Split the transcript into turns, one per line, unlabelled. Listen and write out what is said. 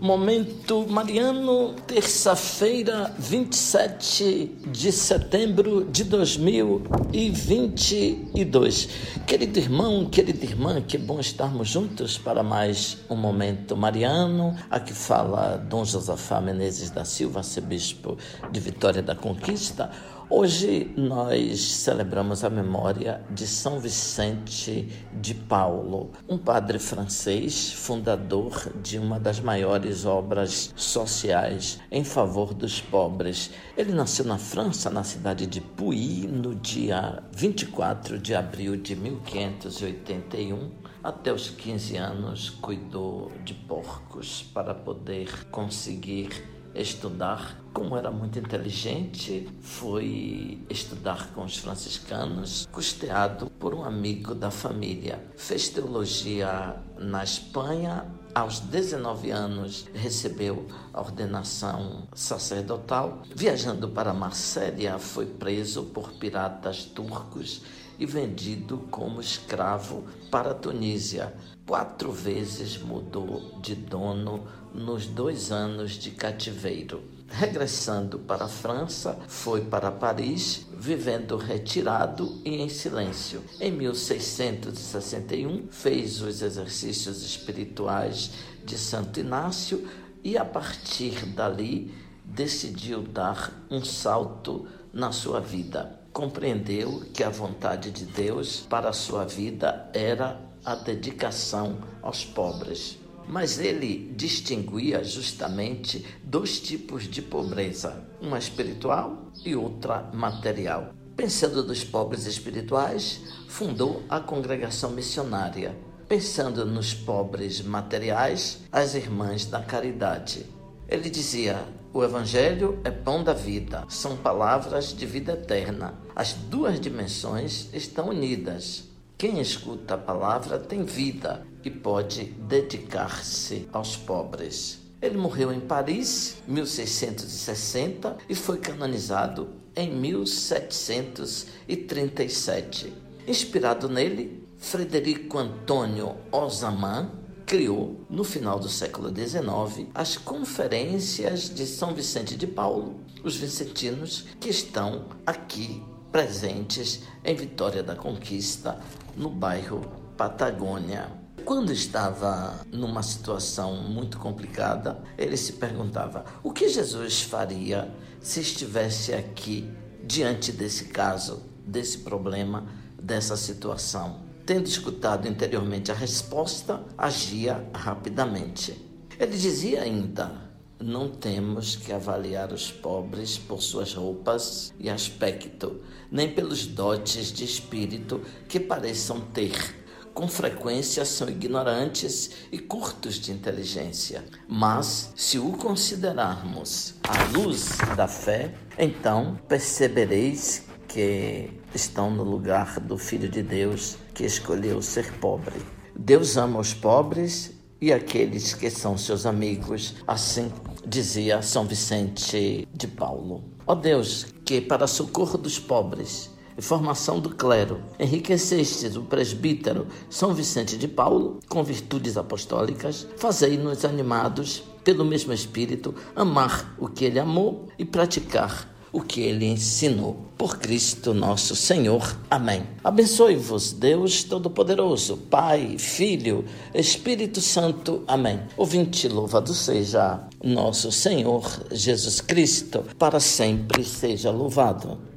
Momento Mariano, terça-feira, 27 de setembro de 2022. Querido irmão, querida irmã, que bom estarmos juntos para mais um Momento Mariano. Aqui fala Dom Josafá Menezes da Silva, arcebispo de Vitória da Conquista. Hoje nós celebramos a memória de São Vicente de Paulo, um padre francês, fundador de uma das maiores obras sociais em favor dos pobres. Ele nasceu na França, na cidade de Puy, no dia 24 de abril de 1581. Até os 15 anos cuidou de porcos para poder conseguir estudar. Como era muito inteligente, foi estudar com os franciscanos, custeado por um amigo da família. Fez teologia na Espanha. Aos 19 anos, recebeu a ordenação sacerdotal. Viajando para Marsella, foi preso por piratas turcos e vendido como escravo para a Tunísia. Quatro vezes mudou de dono nos dois anos de cativeiro. Regressando para a França, foi para Paris, vivendo retirado e em silêncio. Em 1661, fez os exercícios espirituais de Santo Inácio e, a partir dali, decidiu dar um salto na sua vida. Compreendeu que a vontade de Deus para a sua vida era a dedicação aos pobres. Mas ele distinguia justamente dois tipos de pobreza, uma espiritual e outra material. Pensando nos pobres espirituais, fundou a congregação missionária. Pensando nos pobres materiais, as Irmãs da Caridade. Ele dizia: o Evangelho é pão da vida, são palavras de vida eterna. As duas dimensões estão unidas. Quem escuta a palavra tem vida e pode dedicar-se aos pobres. Ele morreu em Paris, 1660, e foi canonizado em 1737. Inspirado nele, Frederico Antônio Ozaman criou, no final do século XIX, as conferências de São Vicente de Paulo, os vicentinos que estão aqui presentes em Vitória da Conquista, no bairro Patagônia. Quando estava numa situação muito complicada, ele se perguntava: o que Jesus faria se estivesse aqui diante desse caso, desse problema, dessa situação? Tendo escutado interiormente a resposta, agia rapidamente. Ele dizia ainda: não temos que avaliar os pobres por suas roupas e aspecto, nem pelos dotes de espírito que pareçam ter. Com frequência são ignorantes e curtos de inteligência. Mas, se o considerarmos à luz da fé, então percebereis que estão no lugar do Filho de Deus que escolheu ser pobre. Deus ama os pobres e aqueles que são seus amigos, assim dizia São Vicente de Paulo. Ó Deus, que para socorro dos pobres e formação do clero, enriquecestes o presbítero São Vicente de Paulo com virtudes apostólicas, fazei-nos animados pelo mesmo Espírito amar o que ele amou e praticar o que ele ensinou. Por Cristo nosso Senhor. Amém. Abençoe-vos, Deus Todo-Poderoso, Pai, Filho, Espírito Santo. Amém. Ouvinte, louvado seja nosso Senhor Jesus Cristo, para sempre seja louvado.